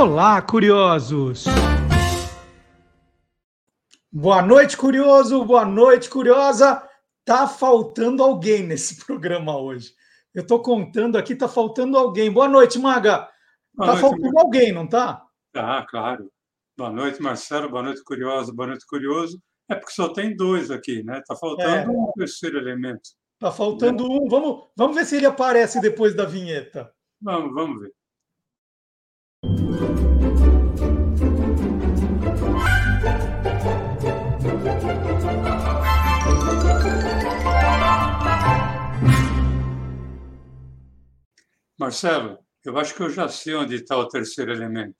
Olá, curiosos! Boa noite, curioso! Boa noite, curiosa! Tá faltando alguém nesse programa hoje. Eu tô contando aqui, tá faltando alguém. Boa noite, Maga! Boa tá noite, faltando alguém, não tá? Ah, claro. Boa noite, Marcelo. Boa noite, curioso. Boa noite, curioso. É porque só tem dois aqui, né? Tá faltando é. um terceiro elemento. Tá faltando um. Vamos, vamos ver se ele aparece depois da vinheta. Vamos, vamos ver. Marcelo, eu acho que eu já sei onde está o terceiro elemento.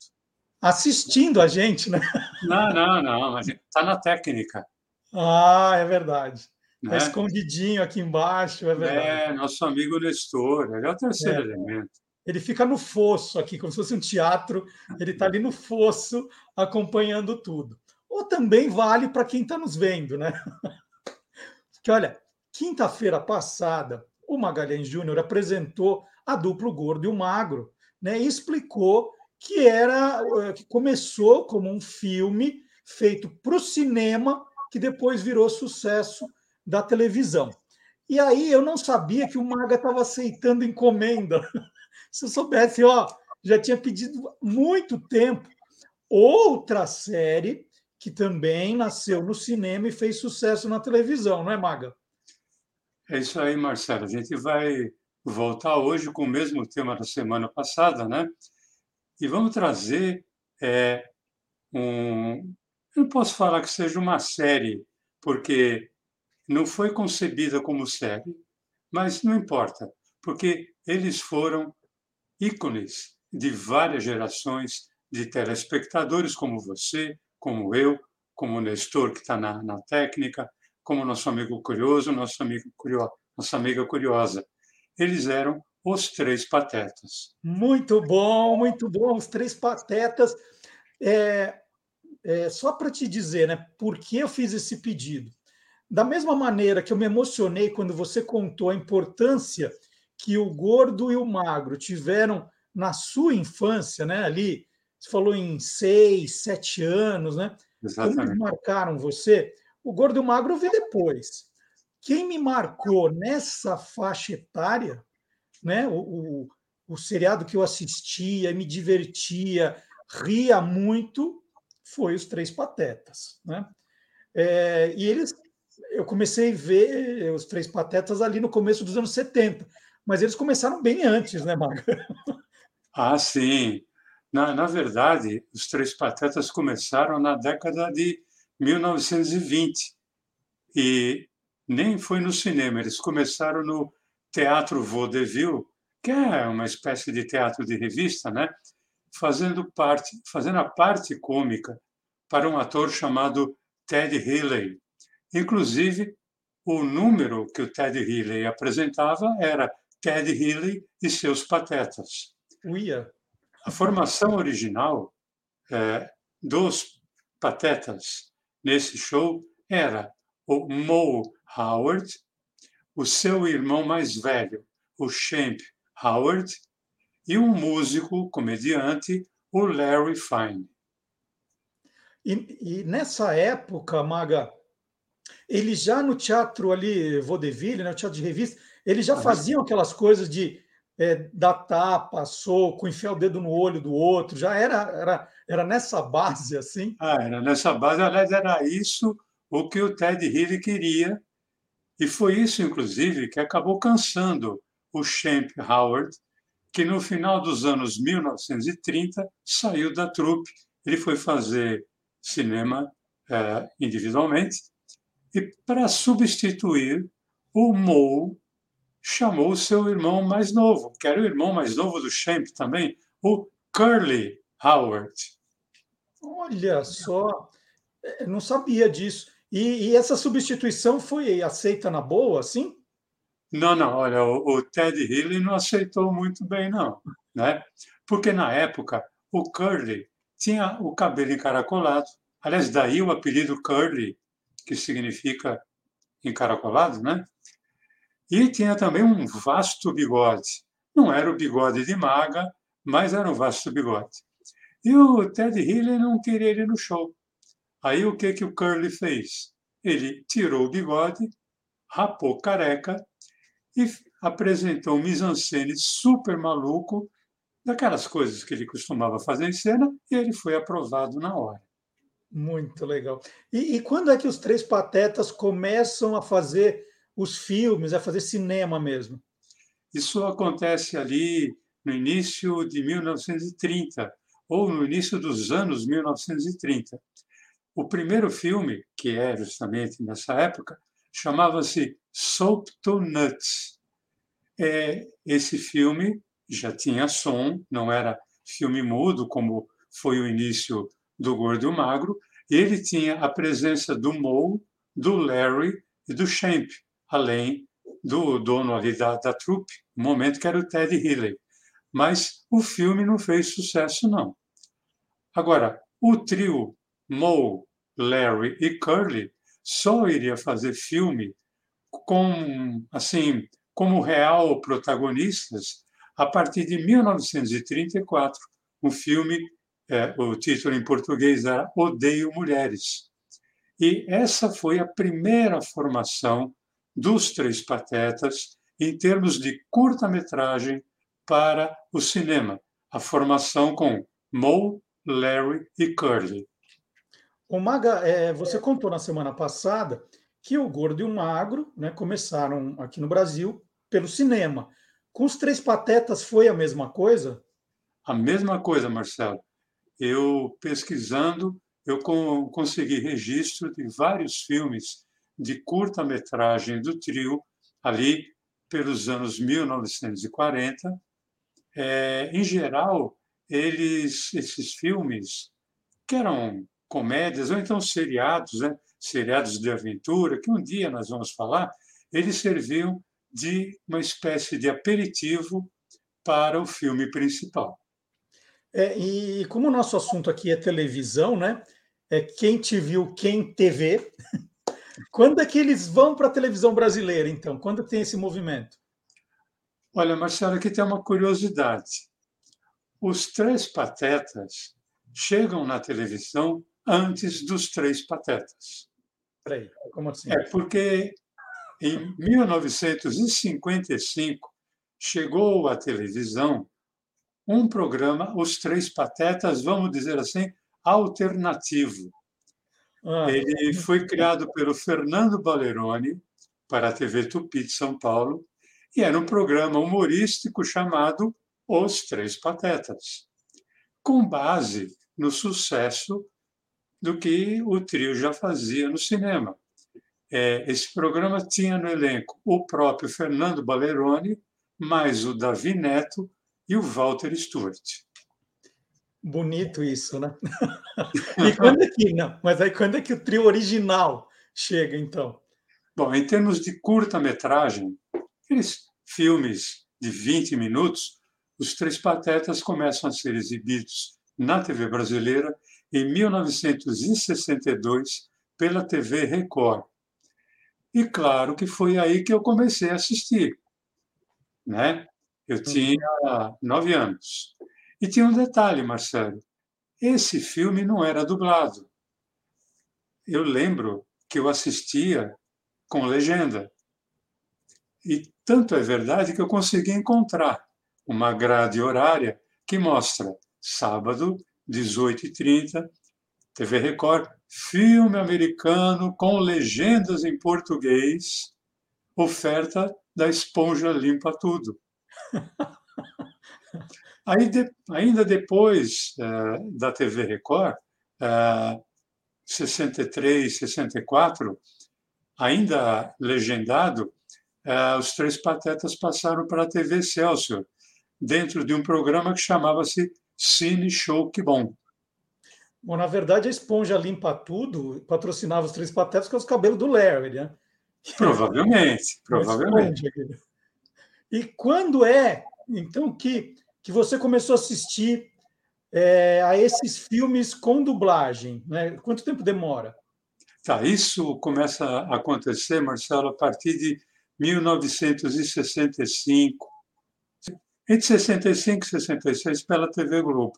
Assistindo a gente, né? Não, não, não, está na técnica. Ah, é verdade. Está né? escondidinho aqui embaixo, é verdade. É, nosso amigo Nestor, ele é o terceiro é. elemento. Ele fica no fosso aqui, como se fosse um teatro, ele está ali no fosso acompanhando tudo. Ou também vale para quem está nos vendo, né? Porque, olha, quinta-feira passada, o Magalhães Júnior apresentou a duplo gordo e o magro, né? E explicou que era eh, que começou como um filme feito para o cinema que depois virou sucesso da televisão. E aí eu não sabia que o Maga estava aceitando encomenda. Se eu soubesse, ó, já tinha pedido muito tempo outra série que também nasceu no cinema e fez sucesso na televisão, não é, Maga? É isso aí, Marcelo. A gente vai voltar hoje com o mesmo tema da semana passada, né? E vamos trazer é, um. Eu não posso falar que seja uma série, porque não foi concebida como série, mas não importa, porque eles foram ícones de várias gerações de telespectadores, como você, como eu, como o Nestor, que está na, na técnica, como nosso amigo curioso, nosso amigo curioso, nossa amiga curiosa eles eram os Três Patetas. Muito bom, muito bom, os Três Patetas. É, é, só para te dizer, né, por que eu fiz esse pedido? Da mesma maneira que eu me emocionei quando você contou a importância que o gordo e o magro tiveram na sua infância, né? Ali, você falou em seis, sete anos, né? Exatamente. Como marcaram você? O gordo e o magro vi depois. Quem me marcou nessa faixa etária, né, o, o, o seriado que eu assistia, me divertia, ria muito, foi Os Três Patetas. Né? É, e eles, eu comecei a ver Os Três Patetas ali no começo dos anos 70, mas eles começaram bem antes, né, Maga? Ah, sim. Na, na verdade, Os Três Patetas começaram na década de 1920. E nem foi no cinema, eles começaram no Teatro Vaudeville, que é uma espécie de teatro de revista, né? fazendo parte, fazendo a parte cômica para um ator chamado Ted Healy. Inclusive, o número que o Ted Healy apresentava era Ted Healy e seus patetas. Uia. A formação original é, dos patetas nesse show era o Moe Howard, o seu irmão mais velho, o Champ Howard, e um músico comediante, o Larry Fine. E, e, nessa época, Maga, eles já no teatro ali, vaudeville, né, o teatro de revista, eles já ah, faziam aquelas coisas de é, dar tapa, soco, enfiar o dedo no olho do outro, já era, era, era nessa base, assim? Ah, era nessa base, aliás, era isso o que o Ted Healy queria e foi isso, inclusive, que acabou cansando o Champ Howard, que no final dos anos 1930 saiu da trupe. Ele foi fazer cinema é, individualmente e, para substituir o Moe, chamou seu irmão mais novo, que era o irmão mais novo do Champ também, o Curly Howard. Olha só, eu não sabia disso. E, e, essa substituição foi aceita na boa, assim? Não, não. Olha, o, o Ted Healy não aceitou muito bem, não. Né? Porque, na época, o Curly tinha o cabelo encaracolado. Aliás, daí o apelido Curly, que significa encaracolado, né? E tinha também um vasto bigode. Não era o bigode de maga, mas era um vasto bigode. E o Ted Healy não queria ir no show. Aí o que, que o Curly fez? Ele tirou o bigode, rapou careca e apresentou um mise-en-scène super maluco, daquelas coisas que ele costumava fazer em cena, e ele foi aprovado na hora. Muito legal. E, e, quando é que os Três Patetas começam a fazer os filmes, a fazer cinema mesmo? Isso acontece ali no início de 1930, ou no início dos anos 1930. O primeiro filme, que é justamente nessa época, chamava-se Soap to Nuts. É, esse filme já tinha som, não era filme mudo, como foi o início do Gordo e o Magro, ele tinha a presença do Moe, do Larry e do Champ, além do dono ali da, da trupe, no momento que era o Ted Healy. Mas o filme não fez sucesso, não. Agora, o trio Moe, Larry e Curly só iria fazer filme com, assim, como real protagonistas a partir de 1934, um filme é, o título em português era Odeio Mulheres. E essa foi a primeira formação dos Três Patetas em termos de curta-metragem para o cinema, a formação com Moe, Larry e Curly. O Maga, é, você contou na semana passada que o Gordo e o Magro né, começaram aqui no Brasil pelo cinema. Com os Três Patetas foi a mesma coisa? A mesma coisa, Marcelo eu pesquisando, eu consegui registro de vários filmes de curta-metragem do trio ali pelos anos 1940. É, em geral, eles, esses filmes, que eram comédias ou então seriados, né? seriados de aventura, que um dia nós vamos falar, eles serviam de uma espécie de aperitivo para o filme principal. É, e como o nosso assunto aqui é televisão, né? É quem te viu, quem TV. Quando é que eles vão para a televisão brasileira, então? Quando tem esse movimento? Olha, Marcelo, aqui tem uma curiosidade. Os Três Patetas chegam na televisão antes dos Três Patetas. Peraí, como assim? É porque em 1955 chegou à televisão um programa, Os Três Patetas, vamos dizer assim, alternativo. Ah. Ele foi criado pelo Fernando Baleroni para a TV Tupi de São Paulo e era um programa humorístico chamado Os Três Patetas, com base no sucesso do que o trio já fazia no cinema. É, esse programa tinha no elenco o próprio Fernando Baleroni, mais o Davi Neto e o Walter Stewart. Bonito isso, né? e quando é que não? Mas aí quando é que o trio original chega, então? Bom, em termos de curta-metragem, aqueles filmes de 20 minutos, os Três Patetas começam a ser exibidos na TV brasileira em 1962 pela TV Record. E claro que foi aí que eu comecei a assistir, né? Eu uhum. tinha nove anos. E tinha um detalhe, Marcelo. Esse filme não era dublado. Eu lembro que eu assistia com legenda. E tanto é verdade que eu consegui encontrar uma grade horária que mostra sábado, 18h30, TV Record, filme americano com legendas em português, oferta da Esponja Limpa Tudo. Aí, de, ainda depois uh, da TV Record, uh, 63, 64, ainda legendado, uh, os Três Patetas passaram para a TV Excelsior, dentro de um programa que chamava-se Cine Show Que Bom. Bom, na verdade, a Esponja Limpa Tudo patrocinava os Três Patetas com os cabelos do Larry, né? Provavelmente, provavelmente. E quando é então, que, que você começou a assistir é, a esses filmes com dublagem? Né? Quanto tempo demora? Tá, isso começa a acontecer, Marcelo, a partir de 1965. Entre 65 e 66 pela TV Globo.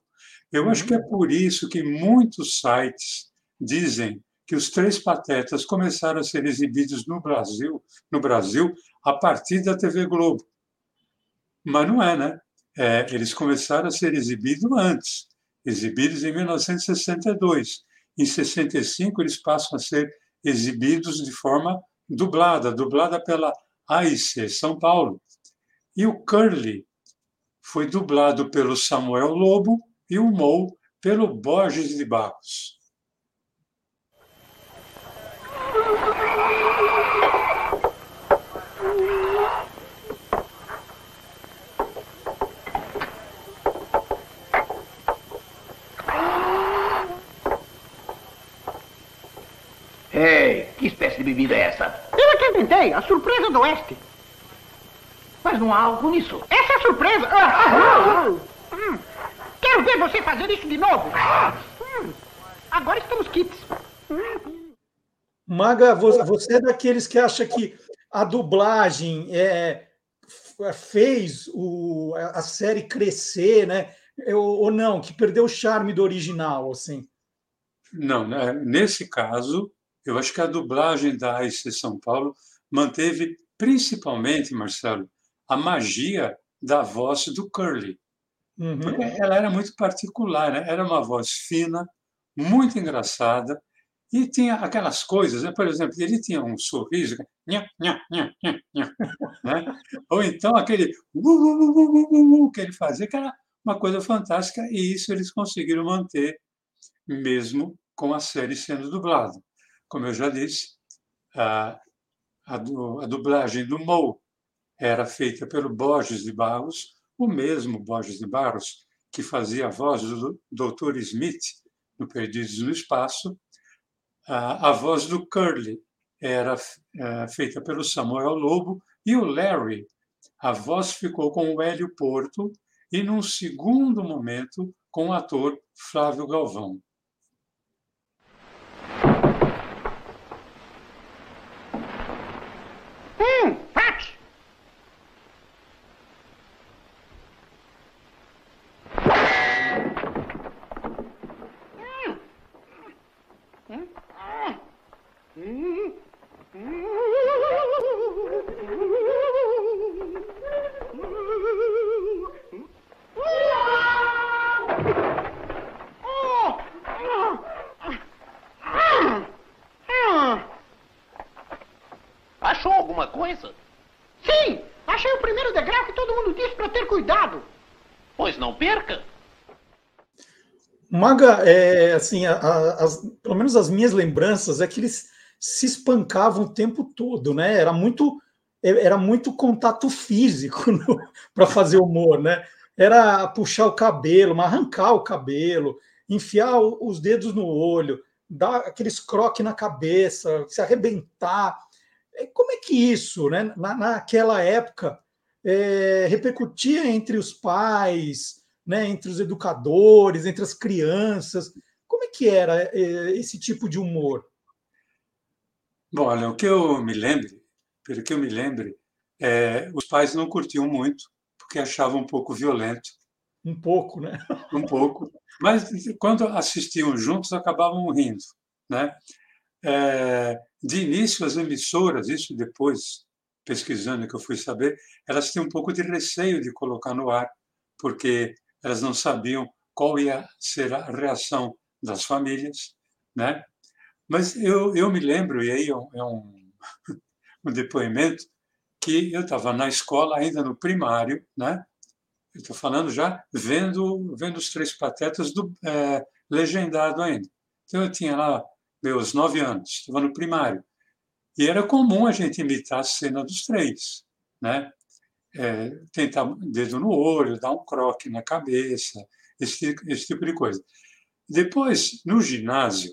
Eu acho que é por isso que muitos sites dizem que os Três Patetas começaram a ser exibidos no Brasil, no Brasil a partir da TV Globo. Mas não é, né? É, eles começaram a ser exibidos antes, exibidos em 1962. Em 65 eles passam a ser exibidos de forma dublada, dublada pela AIC São Paulo. E o Curly foi dublado pelo Samuel Lobo e o Mou pelo Borges de Barros. Ei, que espécie de bebida é essa? Eu que inventei, a surpresa do Oeste. Mas não há algo nisso. Essa é a surpresa. Ah, ah, ah. Hum. Quero ver você fazer isso de novo. Hum. Agora estamos quites. Maga, você é daqueles que acha que a dublagem é, fez o, a série crescer, né? Ou, ou não, que perdeu o charme do original, assim? Não, né? nesse caso, eu acho que a dublagem da AIC São Paulo manteve principalmente, Marcelo, a magia da voz do Curly. Uhum. Ela era muito particular, né? era uma voz fina, muito engraçada, e tinha aquelas coisas, né? por exemplo, ele tinha um sorriso, nha, nha, nha, nha, nha, né? ou então aquele uh, que ele fazia, que era uma coisa fantástica, e isso eles conseguiram manter mesmo com a série sendo dublada. Como eu já disse, a, a, a dublagem do Mo era feita pelo Borges de Barros, o mesmo Borges de Barros que fazia a voz do Dr. Smith no Perdidos no Espaço. A, voz do Curly era é, feita pelo Samuel Lobo e o Larry, a voz ficou com o Hélio Porto e, num segundo momento, com o ator Flávio Galvão. Maga, é, assim, a, a, as, pelo menos as minhas lembranças é que eles se espancavam o tempo todo, né? Era muito, era muito contato físico para fazer humor, né? Era puxar o cabelo, arrancar o cabelo, enfiar os dedos no olho, dar aqueles croques na cabeça, se arrebentar. É, como é que isso, né? Na, naquela época, é, repercutia entre os pais, né, entre os educadores, entre as crianças. Como é que era eh, esse tipo de humor? Bom, olha, o que eu me lembro, pelo que eu me lembro, é, os pais não curtiam muito, porque achavam um pouco violento. Um pouco, né? Um pouco. Mas quando assistiam juntos, acabavam rindo. Né? É, de início, as emissoras, isso depois, pesquisando que eu fui saber, elas tinham um pouco de receio de colocar no ar, porque elas não sabiam qual ia ser a reação das famílias, né? Mas eu, eu me lembro, e aí é um, um depoimento, que eu estava na escola, ainda no primário, né? estou falando já vendo, vendo os Três Patetas do, é, legendado ainda. Então, eu tinha lá meus nove anos, estava no primário. E era comum a gente imitar a cena dos três, né? É, tentar dedo no olho, dar um croque na cabeça, esse, esse tipo de coisa. Depois, no ginásio,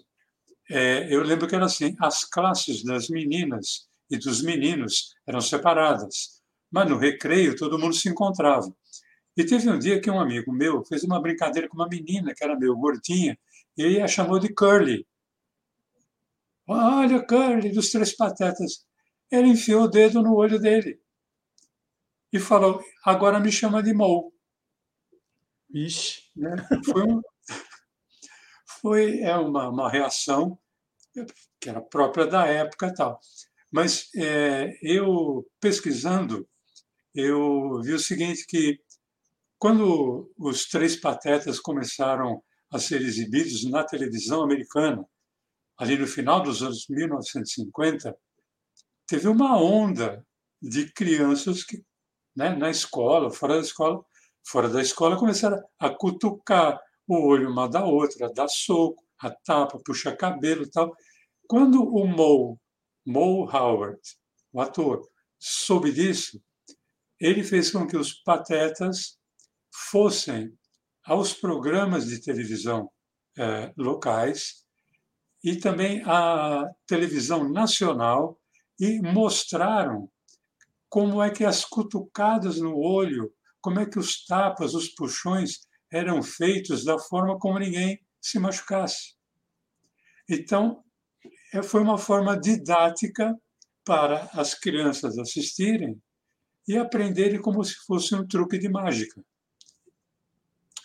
é, eu lembro que era assim: as classes das meninas e dos meninos eram separadas, mas no recreio todo mundo se encontrava. E teve um dia que um amigo meu fez uma brincadeira com uma menina que era meio gordinha e a chamou de Curly. Olha, Curly, dos Três Patetas. Ele enfiou o dedo no olho dele e falou: agora me chama de Mo. Ixi. Né? Foi, um, foi é uma, uma reação que era própria da época e tal. Mas é, eu, pesquisando, eu vi o seguinte, que quando os Três Patetas começaram a ser exibidos na televisão americana, ali no final dos anos 1950, teve uma onda de crianças que, né, na escola, fora da escola, fora da escola, começaram a cutucar o olho uma da outra, a dar soco, a tapa, puxar cabelo e tal. Quando o Mo, Mo Howard, o ator, soube disso, ele fez com que os patetas fossem aos programas de televisão eh, locais e também à televisão nacional e mostraram como é que as cutucadas no olho, como é que os tapas, os puxões eram feitos da forma como ninguém se machucasse. Então, é, foi uma forma didática para as crianças assistirem e aprenderem como se fosse um truque de mágica.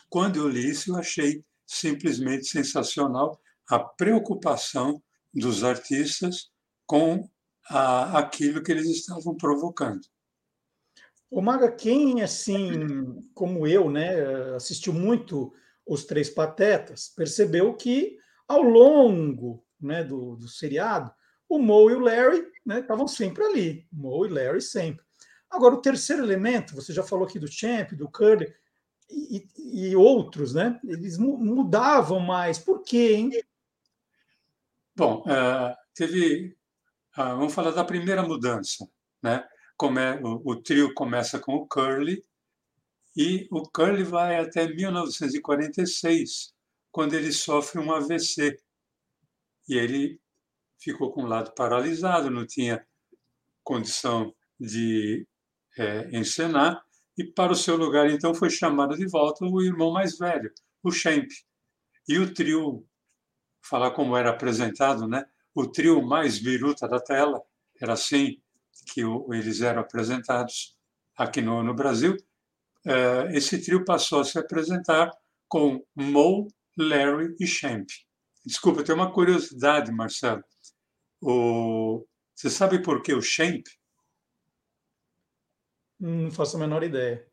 Quando eu li isso, eu achei simplesmente sensacional a preocupação dos artistas com a, aquilo que eles estavam provocando. O Maga, quem assim como eu, né, assistiu muito os Três Patetas, percebeu que ao longo né, do, do seriado, o Mo e o Larry né, estavam sempre ali. Mo e Larry sempre. Agora, o terceiro elemento, você já falou aqui do Champ, do Curly e, e outros, né? Eles mudavam mais. Por quê, hein? Bom, uh, teve ah, vamos falar da primeira mudança. Né? O, o, trio começa com o Curly e o Curly vai até 1946, quando ele sofre um AVC. E ele ficou com o lado paralisado, não tinha condição de é, encenar, e para o seu lugar, então, foi chamado de volta o irmão mais velho, o Shemp. E o trio, falar como era apresentado, né? O trio mais biruta da tela, era assim que eles eram apresentados aqui no, no Brasil. Eh, esse trio passou a se apresentar com Mo, Larry e Champ. Desculpa, tem uma curiosidade, Marcelo. O... Você sabe por que o Champ? Não faço a menor ideia.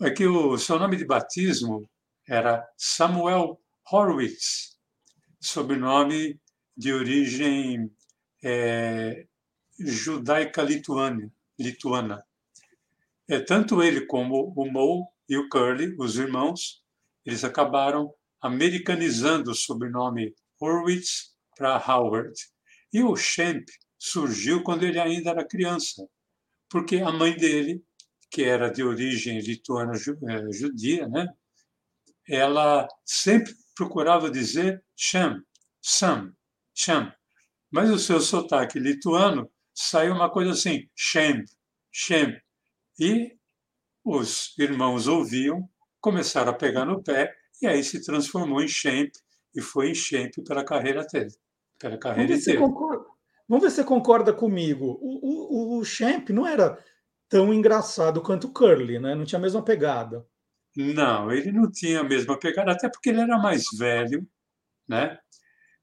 É que o seu nome de batismo era Samuel Horwitz, sobrenome de origem é, judaica-lituana. Lituana. É, tanto ele como o Mo e o Curly, os irmãos, eles acabaram americanizando o sobrenome Horwitz para Howard. E o Shemp surgiu quando ele ainda era criança, porque a mãe dele, que era de origem lituana é, judia, né? ela sempre procurava dizer Shem, Sam, Cham. Mas o seu sotaque lituano saiu uma coisa assim, Shem, Shem. E os irmãos ouviam, começaram a pegar no pé, e aí se transformou em Shemp, e foi em Shemp pela carreira dele. Pela carreira Vamos Vamos ver se você concorda comigo. O, o, o Shemp não era tão engraçado quanto o Curly, né? Não tinha a mesma pegada. Não, ele não tinha a mesma pegada, até porque ele era mais velho, né?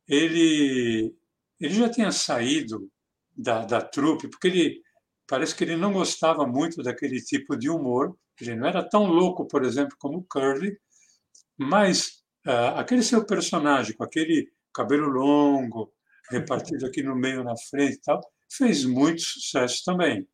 Ele, ele já tinha saído da, da trupe, porque ele parece que ele não gostava muito daquele tipo de humor. Ele não era tão louco, por exemplo, como Curly, mas uh, aquele seu personagem, com aquele cabelo longo, repartido aqui no meio, na frente e tal, fez muito sucesso também.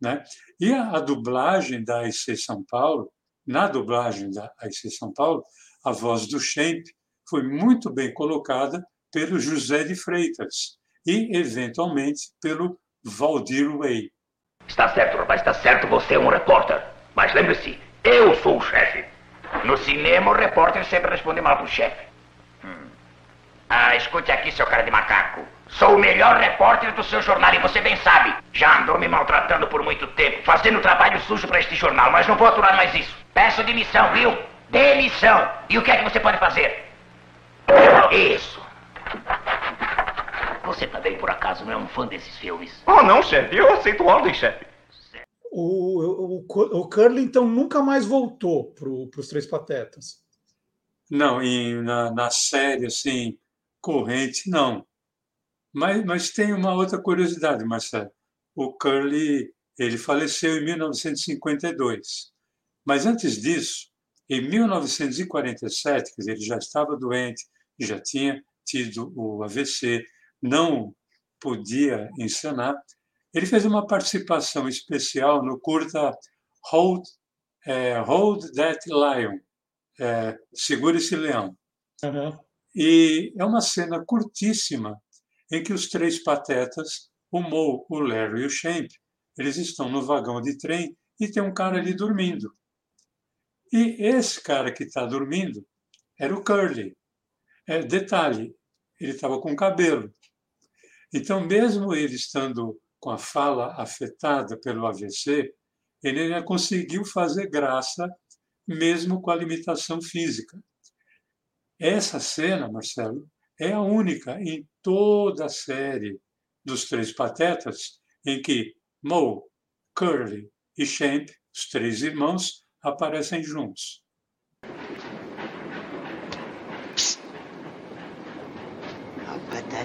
Né? E a, a dublagem da AIC São Paulo, na dublagem da AIC São Paulo, a voz do Shemp foi muito bem colocada pelo José de Freitas e, eventualmente, pelo Valdir Way. Está certo, rapaz, está certo, você é um repórter. Mas lembre-se, eu sou o chefe. No cinema, o repórter sempre responde mal pro chefe. Hum. Ah, escute aqui, seu cara de macaco. Sou o melhor repórter do seu jornal e você bem sabe. Já andou me maltratando por muito tempo, fazendo trabalho sujo para este jornal, mas não vou aturar mais isso. Peço demissão, viu? Demissão. E o que é que você pode fazer? Isso. Você também, por acaso, não é um fã desses filmes? Oh, não, chefe. Eu aceito ordem, chefe. O, o, o Curly, então, nunca mais voltou para os Três Patetas? Não, em, na, na série, assim, corrente, não. Mas, mas tem uma outra curiosidade, Marcelo. O Curly ele faleceu em 1952. Mas antes disso, em 1947, quer dizer, ele já estava doente, já tinha tido o AVC, não podia encenar. Ele fez uma participação especial no curta Hold, é, Hold That Lion, é, Segure esse Leão. Uhum. E é uma cena curtíssima em que os três patetas, o Mo, o Larry e o Champ, eles estão no vagão de trem e tem um cara ali dormindo. E esse cara que está dormindo era o Curly. É, detalhe, ele estava com cabelo. Então, mesmo ele estando com a fala afetada pelo AVC, ele ainda conseguiu fazer graça, mesmo com a limitação física. Essa cena, Marcelo, é a única em toda a série dos Três Patetas em que Moe, Curly e Champ, os três irmãos, aparecem juntos.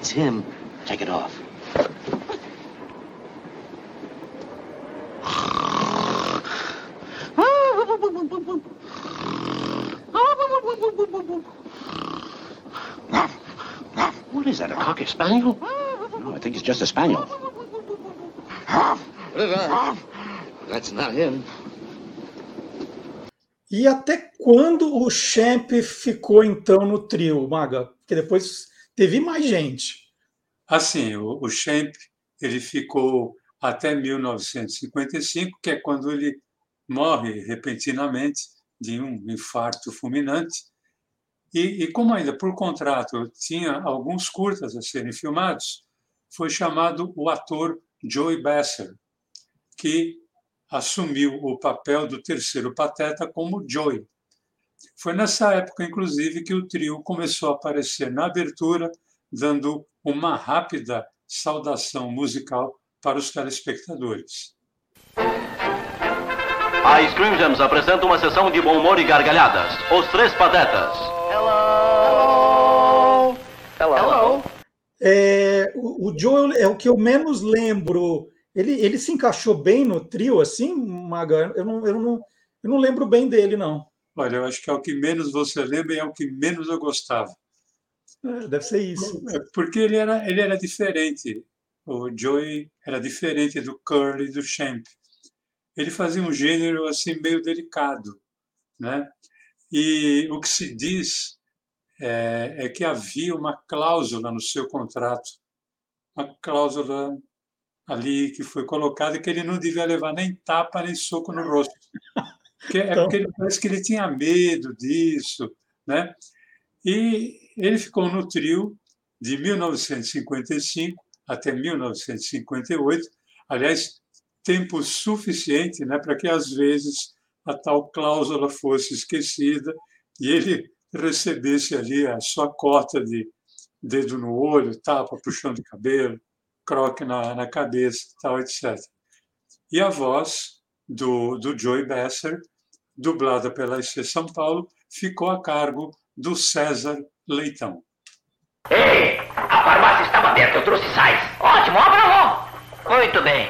That's him. Take it off. What is that, a cocker spaniel? No, I think it's just a spaniel. That's not him. E até quando o Champ ficou então no trio, Maga? Porque depois teve mais gente. Assim, o, o ele ficou até 1955, que é quando ele morre repentinamente de um infarto fulminante. E, e, como ainda por contrato tinha alguns curtas a serem filmados, foi chamado o ator Joey Besser, que assumiu o papel do terceiro pateta como Joey. Foi nessa época, inclusive, que o trio começou a aparecer na abertura, dando uma rápida saudação musical para os telespectadores. A Scream Gems apresenta uma sessão de bom humor e gargalhadas. Os Três Patetas. Hello! Hello! Hello! É, o, o Joel é o que eu menos lembro ele, ele se encaixou bem no trio, assim, Maga? Eu não, eu, não, eu não lembro bem dele, não. Olha, eu acho que é o que menos você lembra e é o que menos eu gostava. É, deve ser isso. É, porque ele era, ele era diferente. O Joey era diferente do Curly e do Champ. Ele fazia um gênero assim meio delicado, né? E o que se diz é, é que havia uma cláusula no seu contrato, uma cláusula ali que foi colocado que ele não devia levar nem tapa nem soco no rosto. Porque, é então... porque ele, parece que ele tinha medo disso. Né? E ele ficou no trio de 1955 até 1958, aliás, tempo suficiente né, para que, às vezes, a tal cláusula fosse esquecida e ele recebesse ali a sua cota de dedo no olho, tapa, puxão de cabelo, croque na, na cabeça, tal, etc. E a voz do, do Joey Besser, dublada pela IC São Paulo, ficou a cargo do César Leitão. Ei, a farmácia estava aberta, eu trouxe sais. Ótimo, abra logo. Muito bem.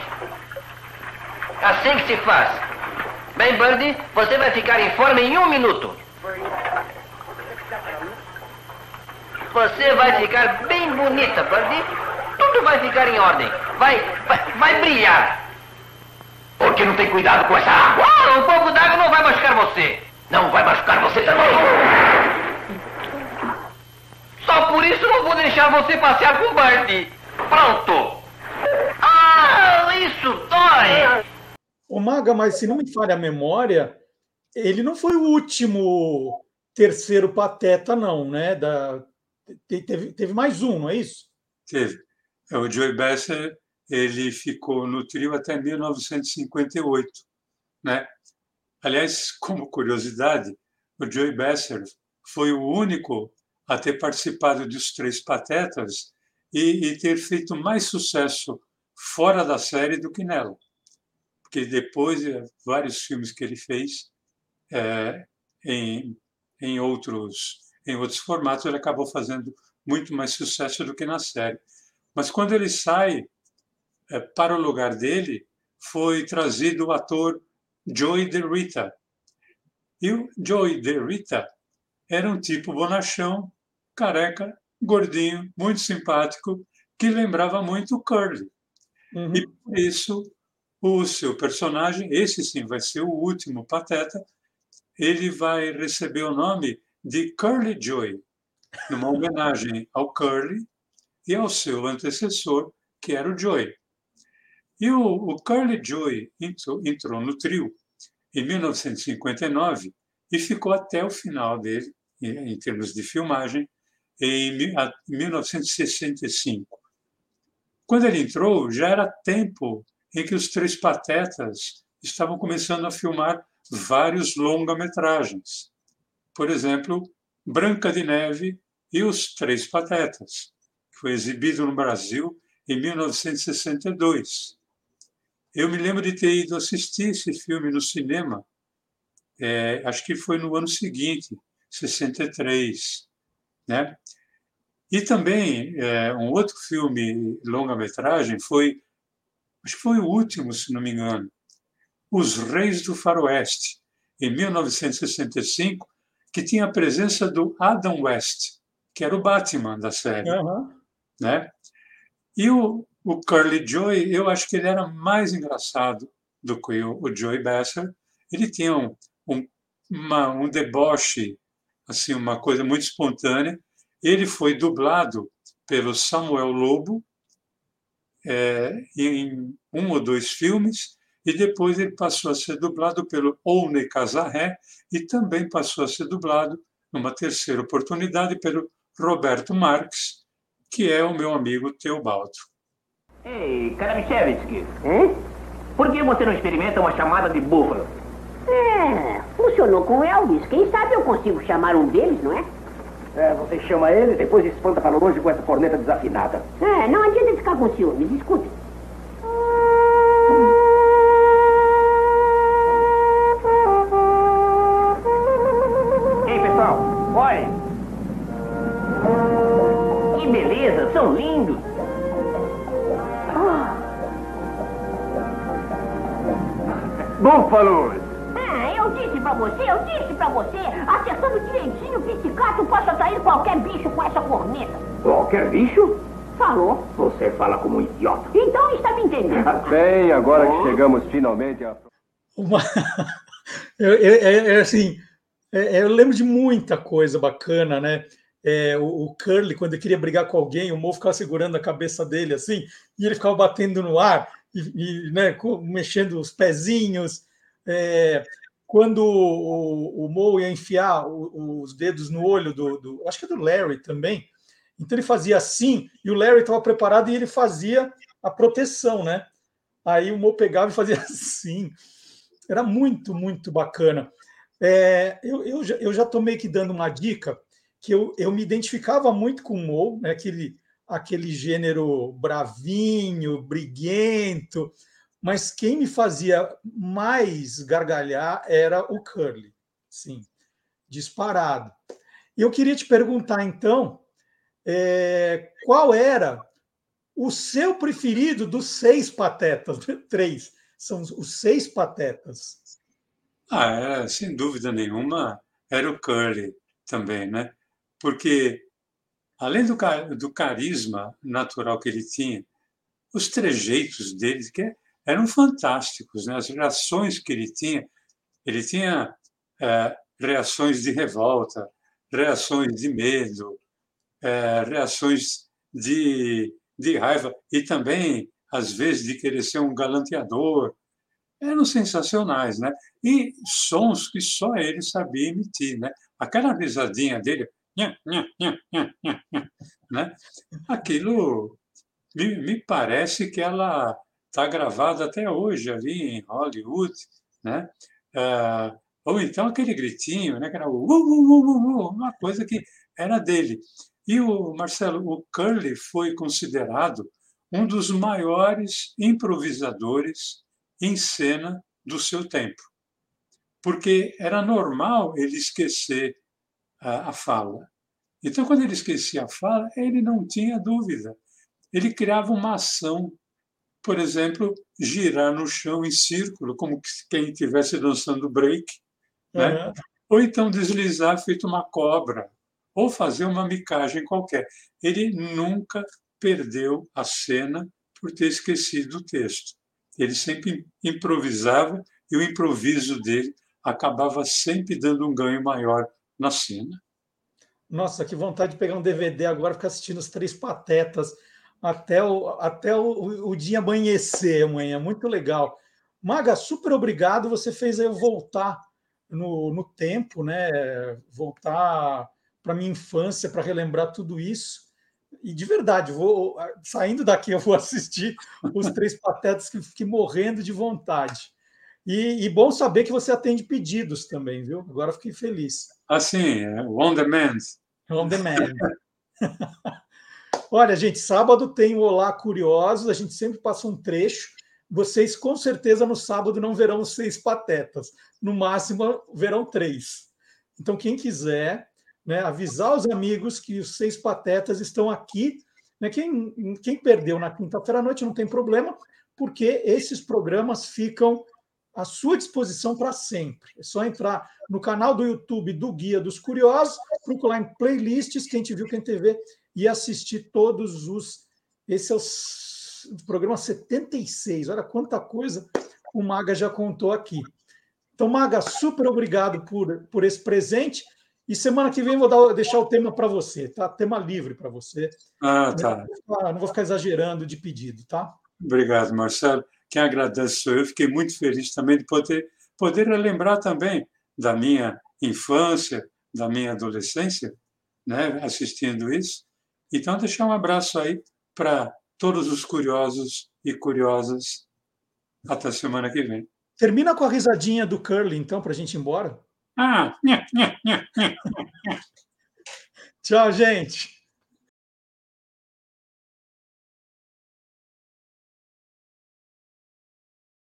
Assim que se faz. Bem, Birdie, você vai ficar em forma em um minuto. Você vai ficar bem bonita, Birdie tudo vai ficar em ordem. Vai, vai, vai brilhar. Por que não tem cuidado com essa água? Ah, um pouco d'água não vai machucar você. Não vai machucar você também. Só por isso não vou deixar você passear com Bart. Pronto. Ah, isso dói. Ô Maga, mas se não me falha a memória, ele não foi o último terceiro pateta, não, né? Da... Teve, teve mais um, não é isso? Teve. É, o Joey Besser ele ficou no trio até 1958, né? Aliás, como curiosidade, o Joey Besser foi o único a ter participado dos Três Patetas e, e ter feito mais sucesso fora da série do que nela. porque depois vários filmes que ele fez é, em, em outros em outros formatos ele acabou fazendo muito mais sucesso do que na série. Mas quando ele sai para o lugar dele, foi trazido o ator Joey DeRita. E o Joey DeRita era um tipo bonachão, careca, gordinho, muito simpático, que lembrava muito o Curly. Uhum. E por isso, o seu personagem, esse sim vai ser o último Pateta, ele vai receber o nome de Curly Joy, numa homenagem ao Curly e ao seu antecessor, que era o Joy. E o, o Curly Joy entrou, no trio em 1959 e ficou até o final dele, em, em termos de filmagem, em 1965. Quando ele entrou, já era tempo em que os Três Patetas estavam começando a filmar vários longa-metragens. Por exemplo, Branca de Neve e os Três Patetas, que foi exibido no Brasil em 1962. Eu me lembro de ter ido assistir esse filme no cinema, é, acho que foi no ano seguinte, 63. Né? E também é, um outro filme longa-metragem foi, acho que foi o último, se não me engano, Os Reis do Faroeste, em 1965, que tinha a presença do Adam West, que era o Batman da série. Uhum. Né? E o, o Curly Joy, eu acho que ele era mais engraçado do que o, o Joey Besser. Ele tinha um, um, uma, um deboche, assim, uma coisa muito espontânea. Ele foi dublado pelo Samuel Lobo é, em um ou dois filmes e depois ele passou a ser dublado pelo Oune Casarré e também passou a ser dublado numa terceira oportunidade pelo Roberto Marques, que é o meu amigo Teobaldo. Ei, Karamichevski, hum? por que você não experimenta uma chamada de búfalo? É, funcionou com o Elvis. Quem sabe eu consigo chamar um deles, não é? É, você chama ele, depois espanta para longe com essa corneta desafinada. É, não adianta ficar com ciúmes, escute. Ei, pessoal, olhem. Que beleza, são lindos. Búfalos! pra você, eu disse pra você, acertando direitinho o pizzicato, posso atrair qualquer bicho com essa corneta. Qualquer bicho? Falou. Você fala como um idiota. Então está me entendendo. Bem, agora que chegamos finalmente a... Uma... eu, eu, eu, assim, eu lembro de muita coisa bacana, né? É, o, o, Curly, quando ele queria brigar com alguém, o Mo ficava segurando a cabeça dele assim, e ele ficava batendo no ar, e, e né, mexendo os pezinhos. É, quando o, o Mo ia enfiar os dedos no olho do, do, acho que é do Larry também, então ele fazia assim e o Larry estava preparado e ele fazia a proteção, né? Aí o Mo pegava e fazia assim. Era muito, muito bacana. É, eu, eu, já, eu já meio que dando uma dica que eu, eu me identificava muito com o Mo, né? aquele, aquele gênero bravinho, briguento, mas quem me fazia mais gargalhar era o Curly, sim, disparado. E eu queria te perguntar, então, é, qual era o seu preferido dos seis patetas? Três, são os seis patetas. Ah, é, sem dúvida nenhuma, era o Curly também, né? Porque, além do, do carisma natural que ele tinha, os trejeitos dele, que é eram fantásticos. Né? As reações que ele tinha, ele tinha é, reações de revolta, reações de medo, é, reações de, de raiva e também, às vezes, de querer ser um galanteador. Eram sensacionais, né? E sons que só ele sabia emitir, né? Aquela risadinha dele, nha, nha, nha, né? aquilo me, me parece que ela está gravado até hoje ali em Hollywood, né? Ah, ou então aquele gritinho, né? Que era uh, uh, uh, uma coisa que era dele. E o Marcelo, o Curly foi considerado um dos maiores improvisadores em cena do seu tempo. Porque era normal ele esquecer a, a fala. Então, quando ele esquecia a fala, ele não tinha dúvida. Ele criava uma ação, por exemplo, girar no chão em círculo, como quem estivesse dançando break, né? Uhum. ou então deslizar feito uma cobra, ou fazer uma micagem qualquer. Ele nunca perdeu a cena por ter esquecido o texto. Ele sempre improvisava e o improviso dele acabava sempre dando um ganho maior na cena. Nossa, que vontade de pegar um DVD agora e ficar assistindo os Três Patetas até o, até o, o dia amanhecer amanhã. Muito legal. Maga, super obrigado. Você fez eu voltar no, no tempo, né? Voltar para minha infância, para relembrar tudo isso. E de verdade, vou saindo daqui, eu vou assistir os Três Patetas que fiquei morrendo de vontade. E, e, bom saber que você atende pedidos também, viu? Agora fiquei feliz. Assim, é on demand. On demand. Olha, gente, sábado tem o Olá Curiosos, a gente sempre passa um trecho. Vocês, com certeza, no sábado não verão os seis patetas. No máximo, verão três. Então, quem quiser, né, avisar os amigos que os seis patetas estão aqui. Né? Quem, quem perdeu na quinta-feira à noite não tem problema, porque esses programas ficam à sua disposição para sempre. É só entrar no canal do YouTube do Guia dos Curiosos, procurar em playlists, quem te viu, quem TV, e assistir todos os. Esse é o programa 76. Olha quanta coisa o Maga já contou aqui. Então, Maga, super obrigado por, por esse presente. E semana que vem vou dar, deixar o tema para você, tá? Tema livre para você. Ah, tá. Não vou ficar exagerando de pedido, tá? Obrigado, Marcelo. Quem agradece sou eu. Fiquei muito feliz também de poder, poder lembrar também da minha infância, da minha adolescência, né, assistindo isso. Então, deixar um abraço aí para todos os curiosos e curiosas. Até semana que vem. Termina com a risadinha do Curly, então, para a gente ir embora. Ah! Tchau, gente.